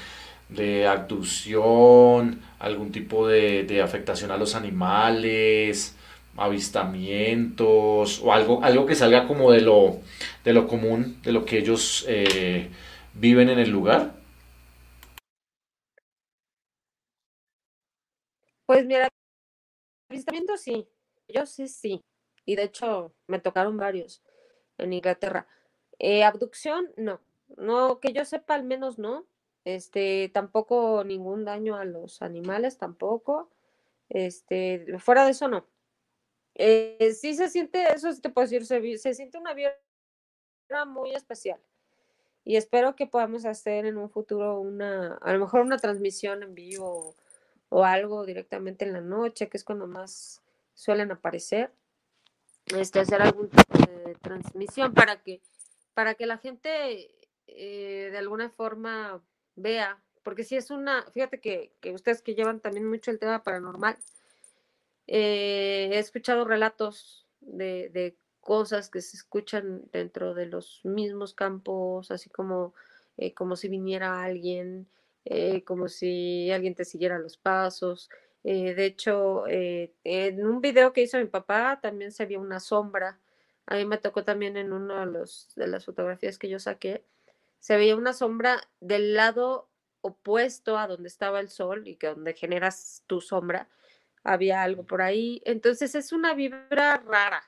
de abducción, algún tipo de, afectación a los animales, avistamientos o algo, algo que salga como de lo, de lo común, de lo que ellos eh, viven en el lugar? Pues mira, avistamiento sí, yo sí, sí. Y de hecho me tocaron varios en Inglaterra. Eh, abducción, no. No, que yo sepa, al menos no. Este, tampoco ningún daño a los animales, tampoco. Este, fuera de eso, no. Eh, sí se siente, eso sí te puedo decir, se, siente una vibra muy especial. Y espero que podamos hacer en un futuro una, a lo mejor una transmisión en vivo o algo directamente en la noche, que es cuando más suelen aparecer. Este, hacer algún tipo de transmisión para que, para que la gente eh, de alguna forma vea, porque si es una, fíjate que, que ustedes que llevan también mucho el tema paranormal, eh, he escuchado relatos de, de cosas que se escuchan dentro de los mismos campos, así como, eh, como si viniera alguien, eh, como si alguien te siguiera los pasos. Eh, de hecho, en un video que hizo mi papá también se vio una sombra. A mí me tocó también en una de, de las fotografías que yo saqué. Se veía una sombra del lado opuesto a donde estaba el sol y que donde generas tu sombra, había algo por ahí. Entonces es una vibra rara.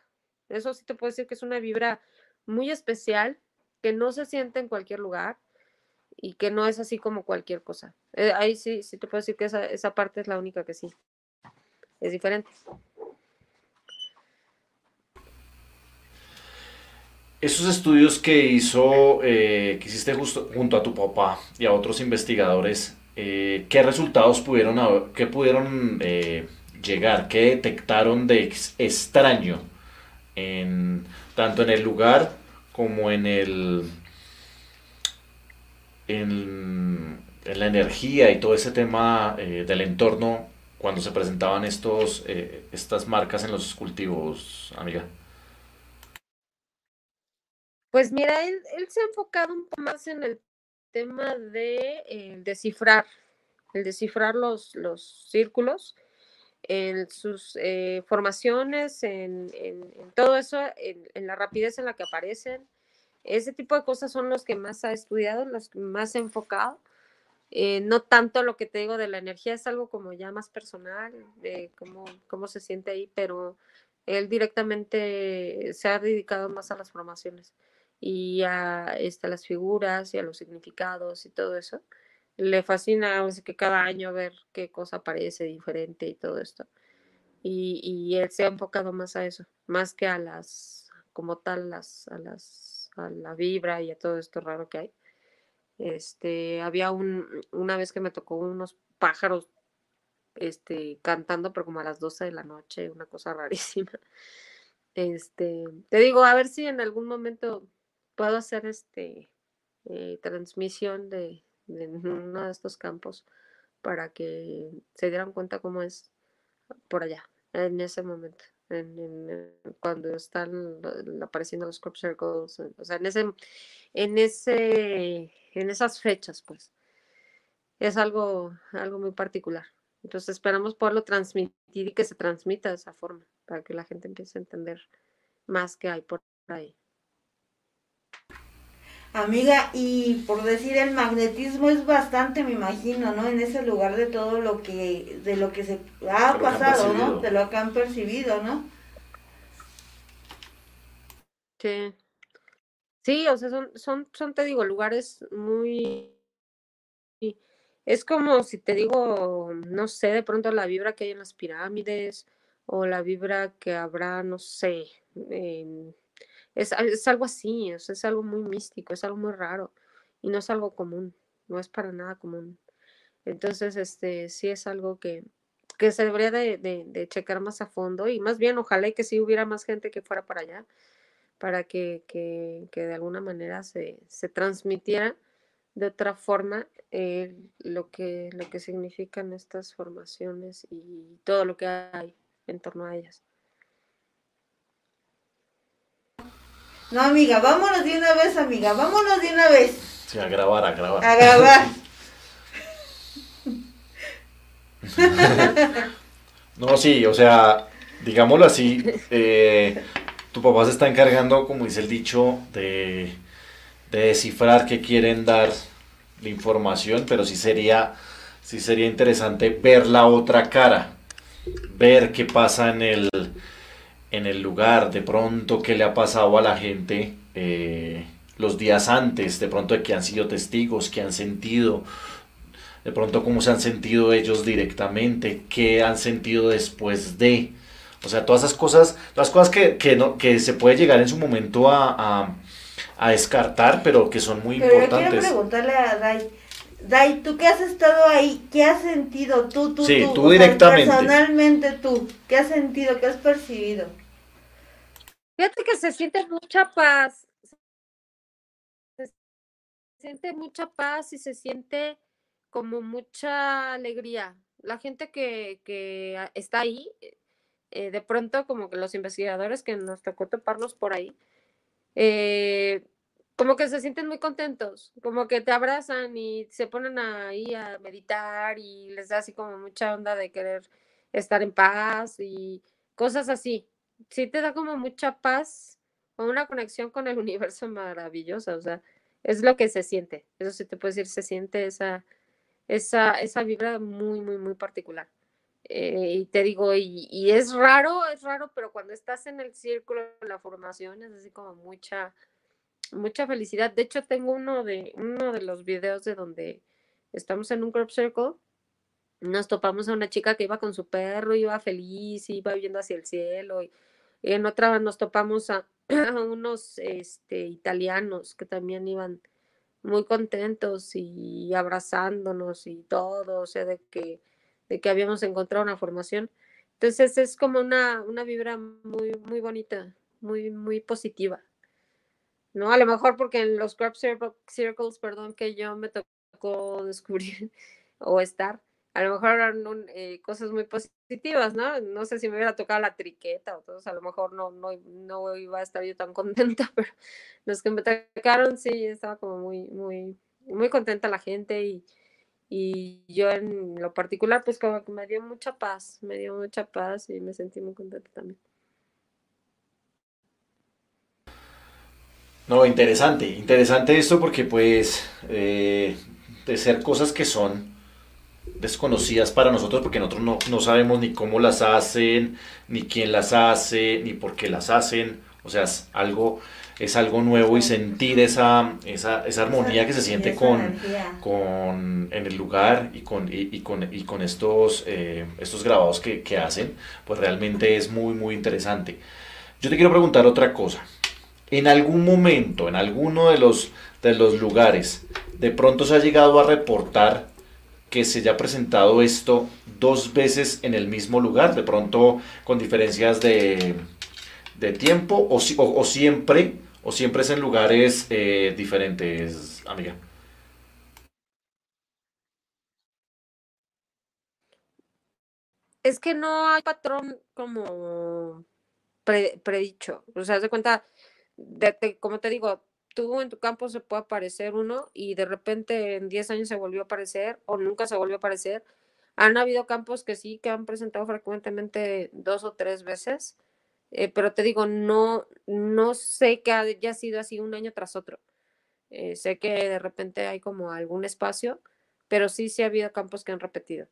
Eso sí te puedo decir que es una vibra muy especial, que no se siente en cualquier lugar y que no es así como cualquier cosa. Eh, ahí sí, sí te puedo decir que esa, esa parte es la única que sí. Es diferente. Esos estudios que hizo, eh, que hiciste justo junto a tu papá y a otros investigadores, eh, ¿qué resultados pudieron, qué pudieron llegar? ¿Qué detectaron de extraño en, tanto en el lugar como en el en, en la energía y todo ese tema del entorno cuando se presentaban estos estas marcas en los cultivos, amiga? Pues mira, él, se ha enfocado un poco más en el tema de eh, descifrar, el descifrar los, los círculos, en sus eh, formaciones, en, todo eso, en, la rapidez en la que aparecen. Ese tipo de cosas son los que más ha estudiado, los que más ha enfocado. Eh, no tanto lo que te digo de la energía, es algo como ya más personal, de cómo, cómo se siente ahí, pero él directamente se ha dedicado más a las formaciones y a este, las figuras y a los significados y todo eso. Le fascina que cada año ver qué cosa aparece diferente y todo esto. Y, y, él se ha enfocado más a eso, más que a las, como tal, las, a las, a la vibra y a todo esto raro que hay. Este, había un, una vez que me tocó unos pájaros este, cantando, pero como a las 12 de la noche, una cosa rarísima. Este, te digo, a ver si en algún momento puedo hacer este eh, transmisión de, uno de estos campos para que se dieran cuenta cómo es por allá, en ese momento, en, cuando están apareciendo los crop circles, o sea, en ese, en ese, en esas fechas, pues. Es algo, algo muy particular. Entonces esperamos poderlo transmitir y que se transmita de esa forma, para que la gente empiece a entender más que hay por ahí. Amiga, y por decir el magnetismo es bastante, me imagino, ¿no? En ese lugar de todo lo que, de lo que se ha pasado, ¿no? De lo que han percibido, ¿no? Sí. Sí, o sea, son, son, son, te digo, lugares muy... Es como si te digo, no sé, de pronto la vibra que hay en las pirámides o la vibra que habrá, no sé, en es, algo así, es, algo muy místico, es algo muy raro y no es algo común, no es para nada común. Entonces, este, sí es algo que, que se debería de, checar más a fondo y más bien ojalá y que sí hubiera más gente que fuera para allá para que, de alguna manera se, transmitiera de otra forma eh, lo, que, lo que significan estas formaciones y todo lo que hay en torno a ellas. No, amiga, vámonos de una vez, amiga, vámonos de una vez. Sí, a grabar, a grabar. A grabar. no, sí, o sea, digámoslo así, eh, tu papá se está encargando, como dice el dicho, de, de descifrar qué quieren dar la información, pero sí sería, sí sería interesante ver la otra cara, ver qué pasa en el en el lugar, de pronto qué le ha pasado a la gente eh, los días antes, de pronto de que han sido testigos, que han sentido, de pronto cómo se han sentido ellos directamente, qué han sentido después de, o sea, todas esas cosas, todas cosas que, que, no, que se puede llegar en su momento a, a, descartar, pero que son muy pero importantes. Yo quiero preguntarle a Dai, Dai, tú que has estado ahí, ¿qué has sentido tú, tú, sí, tú, directamente? personalmente tú, ¿qué has sentido, qué has percibido? Fíjate que se siente mucha paz. Se siente mucha paz y se siente como mucha alegría. La gente que, que está ahí eh, de pronto como que los investigadores que nos tocó toparnos por ahí, eh, como que se sienten muy contentos, como que te abrazan y se ponen ahí a meditar y les da así como mucha onda de querer estar en paz y cosas así. Sí te da como mucha paz o una conexión con el universo maravillosa, o sea, es lo que se siente, eso sí te puedo decir, se siente esa, esa, esa vibra muy, muy, muy particular. Eh, y te digo, y, y, es raro, es raro, pero cuando estás en el círculo de la formación es así como mucha, mucha felicidad. De hecho, tengo uno de, uno de los videos de donde estamos en un crop circle. Nos topamos a una chica que iba con su perro, iba feliz, iba viendo hacia el cielo. En otra nos topamos a, unos este, italianos que también iban muy contentos y abrazándonos y todo, o sea, de que, de que habíamos encontrado una formación. Entonces es como una, una vibra muy, muy bonita, muy, muy positiva. ¿No? A lo mejor porque en los crop circles, perdón, que yo me tocó descubrir o estar, a lo mejor eran eh, cosas muy positivas, ¿no? No sé si me hubiera tocado la triqueta o todo, a lo mejor no, no, no iba a estar yo tan contenta, pero los que me tocaron sí, estaba como muy, muy, muy contenta la gente y, y yo en lo particular, pues como que me dio mucha paz, me dio mucha paz y me sentí muy contenta también. No, interesante, interesante esto porque pues eh, de ser cosas que son desconocidas para nosotros porque nosotros no, no, sabemos ni cómo las hacen, ni quién las hace, ni por qué las hacen. O sea, es algo, es algo nuevo y sentir esa, esa, esa armonía que se siente con, con, en el lugar y con, y, con, y con estos, eh, estos grabados que, que hacen, pues realmente es muy, muy interesante. Yo te quiero preguntar otra cosa. En algún momento, en alguno de los, de los lugares, de pronto se ha llegado a reportar que se haya presentado esto dos veces en el mismo lugar, de pronto con diferencias de, de tiempo o, o, o, siempre o siempre es en lugares eh, diferentes, amiga. Es que no hay patrón como pre, predicho. O sea, de cuenta, como te digo, tú en tu campo se puede aparecer uno y de repente en 10 años se volvió a aparecer o nunca se volvió a aparecer. Han habido campos que sí, que han presentado frecuentemente dos o tres veces, eh, pero te digo, no, no sé que haya sido así un año tras otro. Eh, sé que de repente hay como algún espacio, pero sí, sí ha habido campos que han repetido.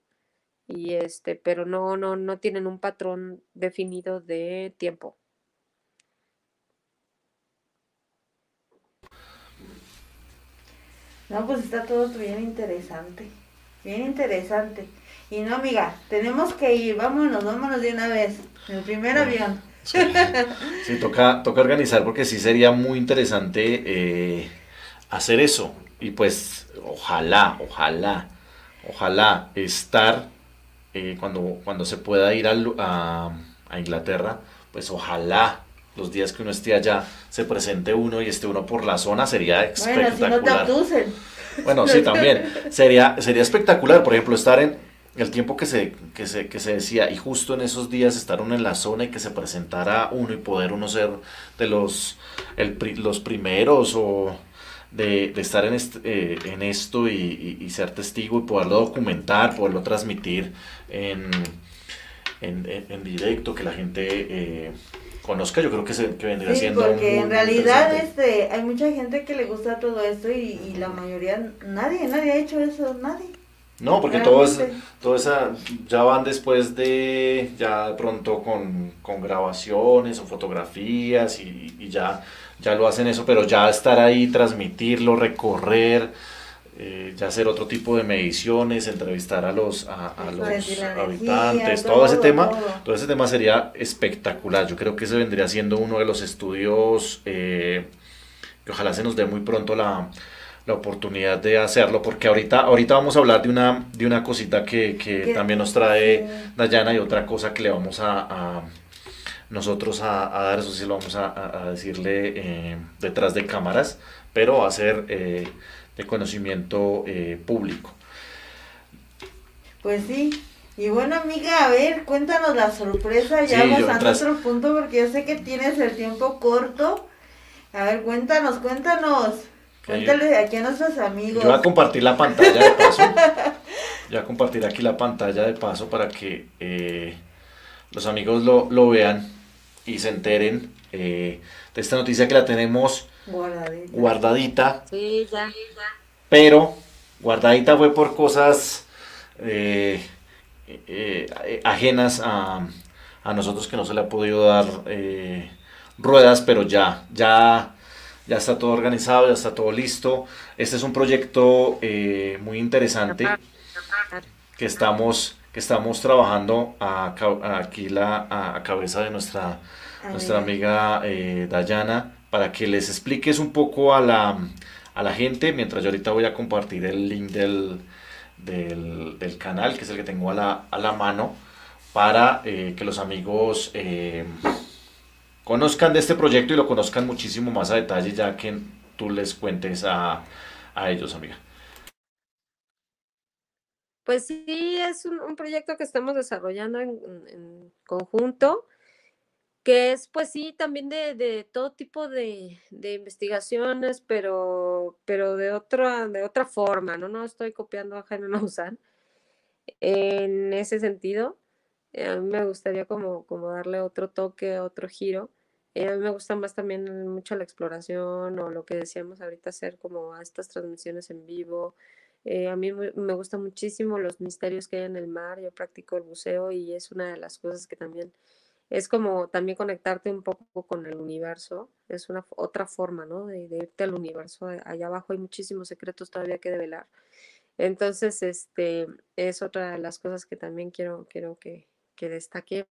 Y este, pero no, no, no tienen un patrón definido de tiempo. No, pues está todo bien interesante. Bien interesante. Y no, amiga, tenemos que ir. Vámonos, vámonos de una vez. En el primer avión. Sí, sí toca, toca organizar porque sí sería muy interesante eh, hacer eso. Y pues, ojalá, ojalá, ojalá estar eh, cuando, cuando se pueda ir a, a, a Inglaterra, pues ojalá los días que uno esté allá se presente uno y esté uno por la zona sería espectacular. Bueno, si no te bueno sí, también. Sería, sería espectacular, por ejemplo, estar en el tiempo que se, que, se, que se decía y justo en esos días estar uno en la zona y que se presentara uno y poder uno ser de los, el, los primeros o de, de estar en, eh, en esto y, y, y, ser testigo y poderlo documentar, poderlo transmitir en, en, en directo, que la gente... Eh, conozca, yo creo que, se, que vendría sí, siendo porque en realidad este, hay mucha gente que le gusta todo esto y, y, la mayoría, nadie, nadie ha hecho eso, nadie. No, porque todo, es, todo esa, ya van después de, ya de pronto con, con grabaciones o fotografías y, y, ya, ya lo hacen eso, pero ya estar ahí, transmitirlo, recorrer, eh, ya hacer otro tipo de mediciones, entrevistar a los, a, a los habitantes, todo, todo, ese tema, todo. todo. ese tema sería espectacular. Yo creo que ese vendría siendo uno de los estudios eh, que ojalá se nos dé muy pronto la, la, oportunidad de hacerlo, porque ahorita, ahorita vamos a hablar de una, de una cosita que, que también nos trae Dayana y otra cosa que le vamos a, a nosotros a, a, dar, eso sí lo vamos a, a decirle eh, detrás de cámaras, pero va a ser de conocimiento eh, público. Pues sí, Y bueno, amiga, a ver, cuéntanos la sorpresa, ya Sí, pasando a tras- otro punto, porque yo sé que tienes el tiempo corto. A ver, cuéntanos, cuéntanos. Cuéntale aquí a nuestros amigos. Yo voy a compartir la pantalla de paso. Yo voy a compartir aquí la pantalla de paso para que eh, los amigos lo, lo vean y se enteren eh, de esta noticia que la tenemos Guardadita. guardadita, Sí, ya. pero guardadita fue por cosas eh, eh, eh, ajenas a, a nosotros que no se le ha podido dar eh, ruedas, pero ya, ya, ya está todo organizado, ya está todo listo. Este es un proyecto eh, muy interesante que estamos, que estamos trabajando a aquí la, a, a cabeza de nuestra, nuestra amiga eh, Dayana para que les expliques un poco a la, a la gente, mientras yo ahorita voy a compartir el link del, del, canal, que es el que tengo a la, a la mano, para eh, que los amigos eh, conozcan de este proyecto y lo conozcan muchísimo más a detalle, ya que tú les cuentes a, a ellos, amiga. Pues sí, es un, proyecto que estamos desarrollando en conjunto, que es pues sí también de, de todo tipo de, de investigaciones, pero, pero de otra, de otra forma, ¿no? No estoy copiando a Jaime Maussan en ese sentido. Eh, A mí me gustaría como, como darle otro toque, otro giro. Eh, a mí me gusta más también mucho la exploración o lo que decíamos ahorita hacer como estas transmisiones en vivo. Eh, a mí me gustan muchísimo los misterios que hay en el mar. Yo practico el buceo y es una de las cosas que también es como también conectarte un poco con el universo. Es una otra forma, ¿no? De, irte al universo. A- Allá abajo hay muchísimos secretos todavía que develar. Entonces, este es otra de las cosas que también quiero, quiero que, que destaquemos,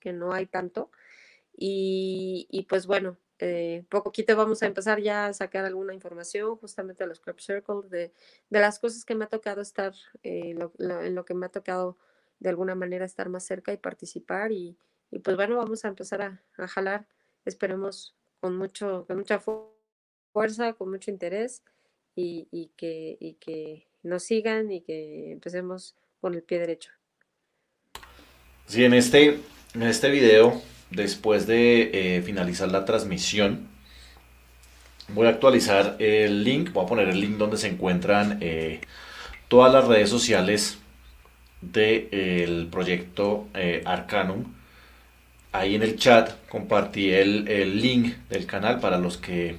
que no hay tanto. Y, y pues bueno, eh, poquito vamos a empezar ya a sacar alguna información justamente de los Crop Circle, de, de las cosas que me ha tocado estar, eh, en lo que me ha tocado de alguna manera estar más cerca y participar. Y, pues bueno, vamos a empezar a, jalar, esperemos con, mucho, con mucha fu- fuerza, con mucho interés y, y que, y que nos sigan y que empecemos con el pie derecho. Sí, en este, en este video, después de eh, finalizar la transmisión, voy a actualizar el link, voy a poner el link donde se encuentran eh, todas las redes sociales del proyecto eh, Arcanum. Ahí en el chat compartí el, el link del canal para los que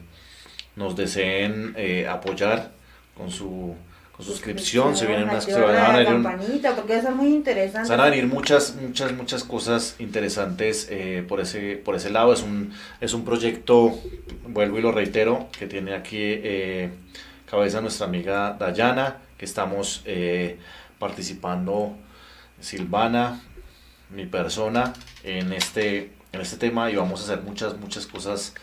nos deseen eh, apoyar con su con suscripción. Se vienen unas se van a venir un- campanita, porque va a ser muy interesante. se van a venir muchas, muchas, muchas cosas interesantes eh, por ese, por ese lado. Es un, es un proyecto, vuelvo y lo reitero, que tiene aquí eh, cabeza nuestra amiga Dayana, que estamos eh, participando Silvana, mi persona, en este, en este tema y vamos a hacer muchas, muchas cosas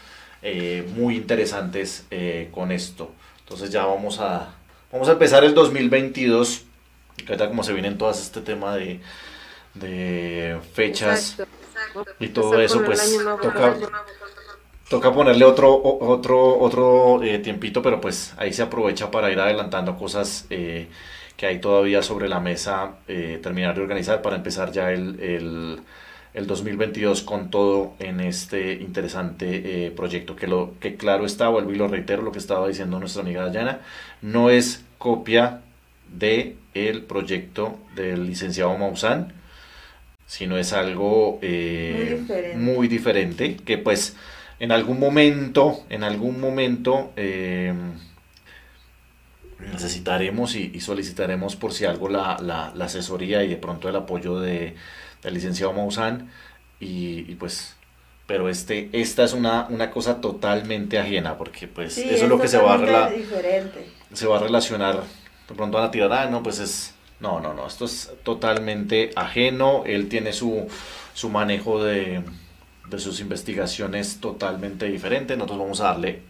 eh, muy interesantes eh, con esto. Entonces ya vamos a, vamos a empezar el 2022 que ahorita como se vienen todas este tema de, de fechas Exacto. y todo eso, pues nuevo, toca, toca ponerle otro, otro, otro eh, tiempito, pero pues ahí se aprovecha para ir adelantando cosas eh, que hay todavía sobre la mesa, eh, terminar de organizar para empezar ya el, el, el 2022 con todo en este interesante eh, proyecto. Que, lo, que claro está, vuelvo y lo reitero, lo que estaba diciendo nuestra amiga Dayana, no es copia de el proyecto del licenciado Maussan, sino es algo eh, Muy diferente. muy diferente, que pues en algún momento, en algún momento eh, necesitaremos y, y solicitaremos por si algo la, la- la asesoría y de pronto el apoyo de, del licenciado Maussan y, y pues pero este esta es una, una cosa totalmente ajena porque pues Sí, eso es lo que se va a rela- diferente. se va a relacionar, de pronto van a tirar, ah, no, pues es, no, no, no, esto es totalmente ajeno, él tiene su, su manejo de, de sus investigaciones totalmente diferente, nosotros vamos a darle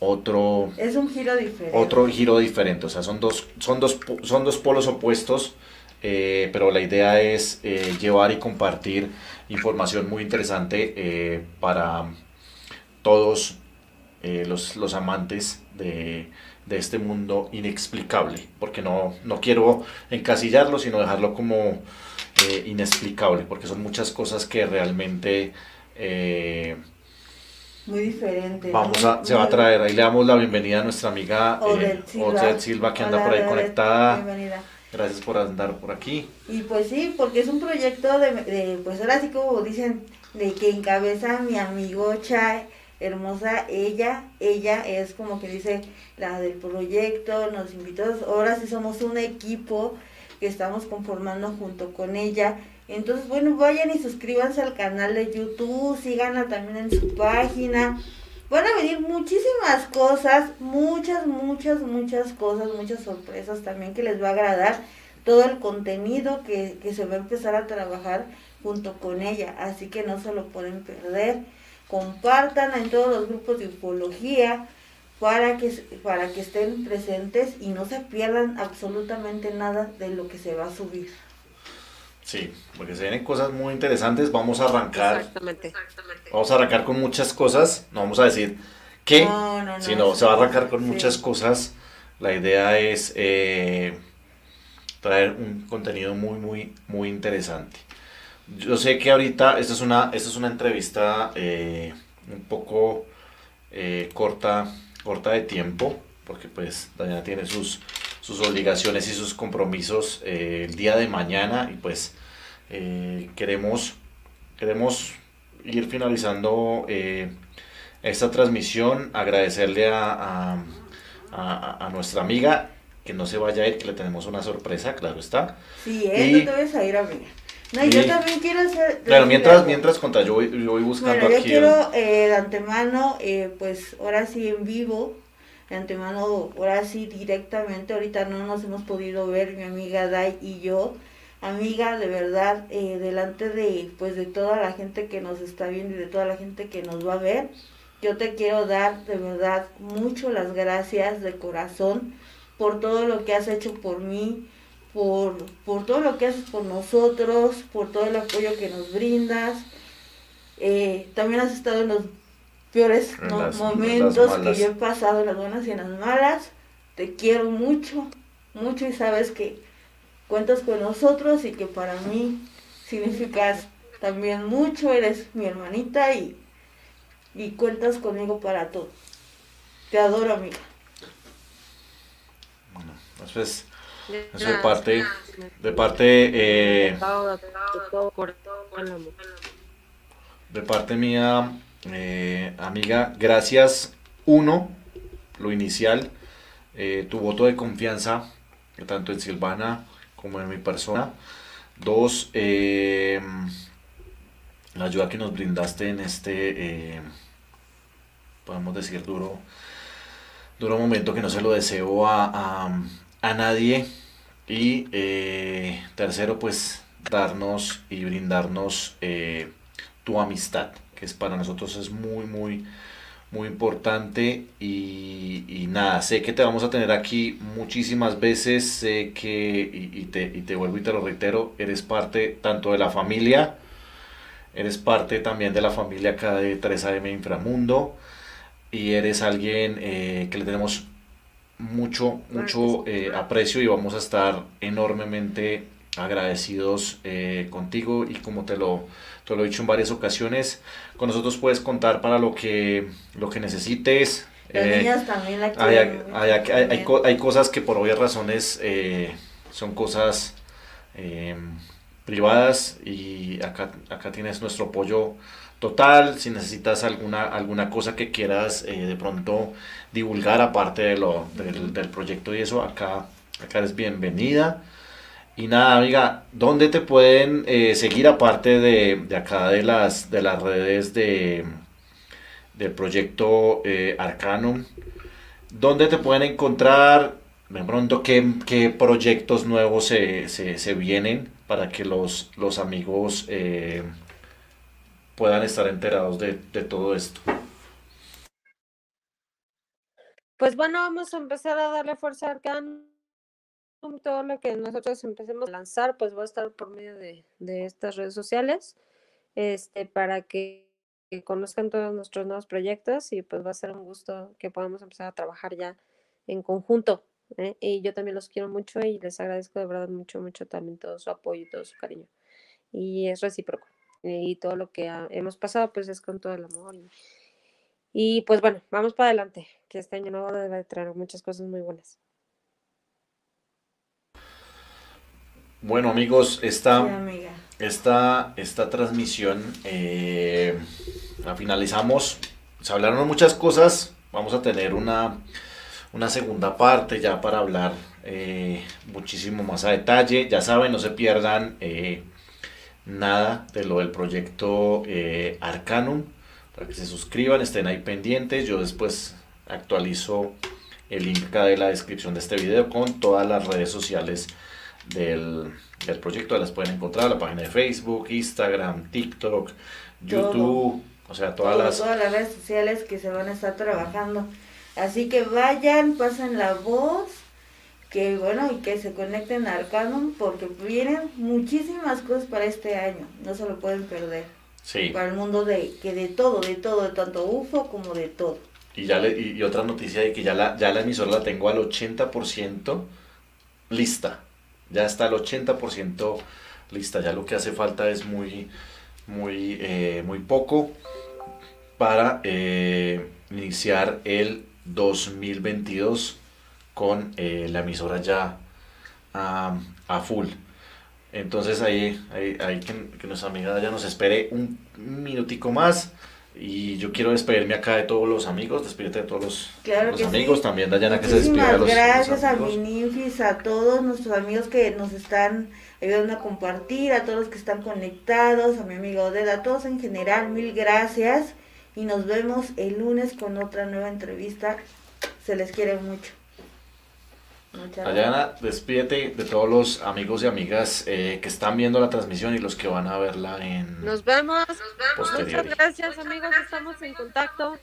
otro, Es un giro diferente. otro giro diferente, o sea, son dos, son dos, son dos polos opuestos, eh, pero la idea es eh, llevar y compartir información muy interesante eh, para todos los, los amantes de, de este mundo inexplicable, porque no, no quiero encasillarlo, sino dejarlo como inexplicable, porque son muchas cosas que realmente... Eh, muy diferente. Vamos a, se va a traer, ahí le damos la bienvenida a nuestra amiga eh, Odette Silva. que anda por ahí conectada. Bienvenida. Gracias por andar por aquí. Y pues sí, porque es un proyecto de, de pues ahora sí como dicen, de que encabeza mi amigo Chay hermosa ella, ella es como que dice la del proyecto, nos invitó, ahora sí somos un equipo que estamos conformando junto con ella. Entonces, bueno, vayan y suscríbanse al canal de YouTube, síganla también en su página. Van a venir muchísimas cosas, muchas, muchas, muchas cosas, muchas sorpresas también que les va a agradar. Todo el contenido que, se va a empezar a trabajar junto con ella, así que no se lo pueden perder compartan en todos los grupos de ufología para que, para que estén presentes y no se pierdan absolutamente nada de lo que se va a subir. Sí, porque se vienen cosas muy interesantes. Vamos a arrancar. Exactamente. Vamos a arrancar con muchas cosas. No vamos a decir qué, sino se va a arrancar con muchas cosas. La idea es eh, traer un contenido muy, muy, muy interesante. Yo sé que ahorita esta es una, esta es una entrevista eh, un poco eh, corta, corta de tiempo, porque pues Daniela tiene sus, sus obligaciones y sus compromisos eh, el día de mañana y pues queremos, queremos ir finalizando esta transmisión, agradecerle a, a, nuestra amiga que no se vaya a ir, que le tenemos una sorpresa, claro está. Sí, él no te vas a ir, amiga. No, yo también quiero hacer... Claro, mientras, mientras contra, yo voy, yo voy buscando bueno, yo quiero eh, de antemano, eh, pues ahora sí en vivo, de antemano, ahora sí directamente, ahorita no nos hemos podido ver mi amiga Dai y yo, amiga, de verdad, eh, delante de, pues de toda la gente que nos está viendo y de toda la gente que nos va a ver, yo te quiero dar de verdad mucho las gracias de corazón por todo lo que has hecho por mí, por, por todo lo que haces por nosotros, por todo el apoyo que nos brindas. Eh, también has estado en los peores momentos que yo he pasado, en las buenas y en las malas. Te quiero mucho, mucho y sabes que cuentas con nosotros y que para mí significas también mucho, eres mi hermanita y, y cuentas conmigo para todo. Te adoro, amiga. Bueno, pues de parte, de parte, eh, de parte mía, eh, amiga, gracias. Uno, lo inicial, eh, tu voto de confianza, tanto en Silvana como en mi persona. Dos, la ayuda que nos brindaste en este, podemos decir, duro, duro momento que no se lo deseo a a nadie. Y eh, tercero, pues darnos y brindarnos eh, tu amistad, que es para nosotros es muy, muy, muy importante. Y, nada, sé que te vamos a tener aquí muchísimas veces, sé que, y, te, y te vuelvo y te lo reitero, eres parte tanto de la familia, eres parte también de la familia acá de 3AM Inframundo y eres alguien eh, que le tenemos mucho, mucho eh, aprecio y vamos a estar enormemente agradecidos eh, contigo y como te lo, te lo he dicho en varias ocasiones, con nosotros puedes contar para lo que, lo que necesites. Eh, también hay, hay, cosas que por obvias razones son cosas privadas y acá, acá tienes nuestro apoyo total, si necesitas alguna, alguna cosa que quieras eh, de pronto divulgar aparte de lo, del, proyecto y eso, acá, acá eres bienvenida. Y nada, amiga, ¿dónde te pueden eh, seguir aparte de, acá de las, de las redes de, del proyecto eh, Arcanum? ¿Dónde te pueden encontrar? De pronto, ¿qué, proyectos nuevos se, se, vienen para que los, los amigos eh, puedan estar enterados de, todo esto. Pues bueno, vamos a empezar a darle fuerza a Arcanum. Todo lo que nosotros empecemos a lanzar, pues va a estar por medio de, estas redes sociales, este, para que, conozcan todos nuestros nuevos proyectos y pues va a ser un gusto que podamos empezar a trabajar ya en conjunto. ¿eh? Y yo también los quiero mucho y les agradezco de verdad mucho, mucho también todo su apoyo y todo su cariño. Y es recíproco. Y todo lo que hemos pasado, pues es con todo el amor. Y, y pues bueno, vamos para adelante, que este año nuevo debe traer muchas cosas muy buenas. Bueno amigos, esta, esta, esta transmisión eh, la finalizamos. Se hablaron muchas cosas. Vamos a tener una, una segunda parte ya para hablar eh, muchísimo más a detalle. Ya saben, no se pierdan eh, nada de lo del proyecto Arcanum. Para que se suscriban, estén ahí pendientes. Yo después actualizo el link acá de la descripción de este video con todas las redes sociales del, proyecto, las pueden encontrar en la página de Facebook, Instagram, TikTok, YouTube, o sea, todas las... Todas las redes sociales que se van a estar trabajando. Así que vayan, pasen la voz, que bueno, y que se conecten al canon, porque vienen muchísimas cosas para este año, no se lo pueden perder. Sí. Para el mundo de, que de todo, de todo, de tanto UFO como de todo. Y, ya le, y, otra noticia de que ya la, ya la emisora la tengo al 80% lista ya está el 80% lista, ya lo que hace falta es muy, muy, eh, muy poco para eh, iniciar el 2022 con eh, la emisora ya a full. Entonces ahí, ahí, que, que, nuestra amiga ya nos espere un minutico más y yo quiero despedirme acá de todos los amigos, despedirte de todos los, amigos, también Dayana que se despide de los gracias a Minifis, a todos nuestros amigos que nos están ayudando a compartir, a todos los que están conectados, a mi amigo Odeda, a todos en general, mil gracias y nos vemos el lunes con otra nueva entrevista. Se les quiere mucho. Dayana, despídete de todos los amigos y amigas eh, que están viendo la transmisión y los que van a verla en. Nos vemos. Muchas gracias, amigos. Estamos en contacto.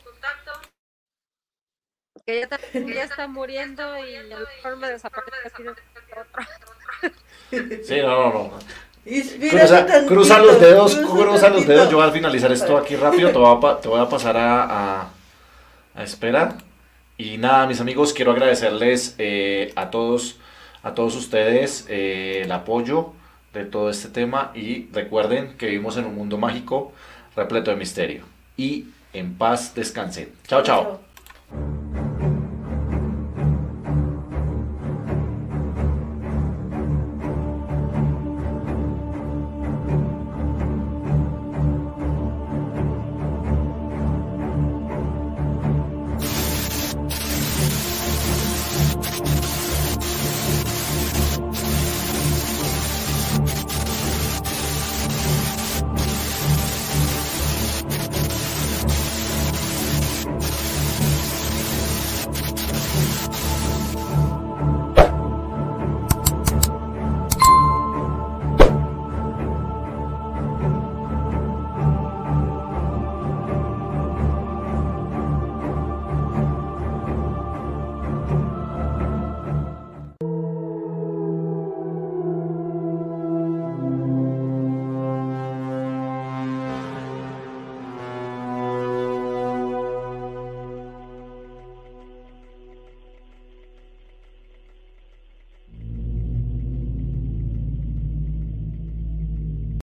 Que ya, ya está muriendo y a lo mejor me desaparece Sí, no, no, no. Cruza, cruza, los dedos, cruza los dedos. Yo voy a finalizar esto aquí rápido. Te voy a, te voy a pasar a, a, a esperar. Y nada, mis amigos, quiero agradecerles eh, a todos, a todos ustedes eh, el apoyo de todo este tema y recuerden que vivimos en un mundo mágico repleto de misterio. Y en paz descansen. Chao, chao.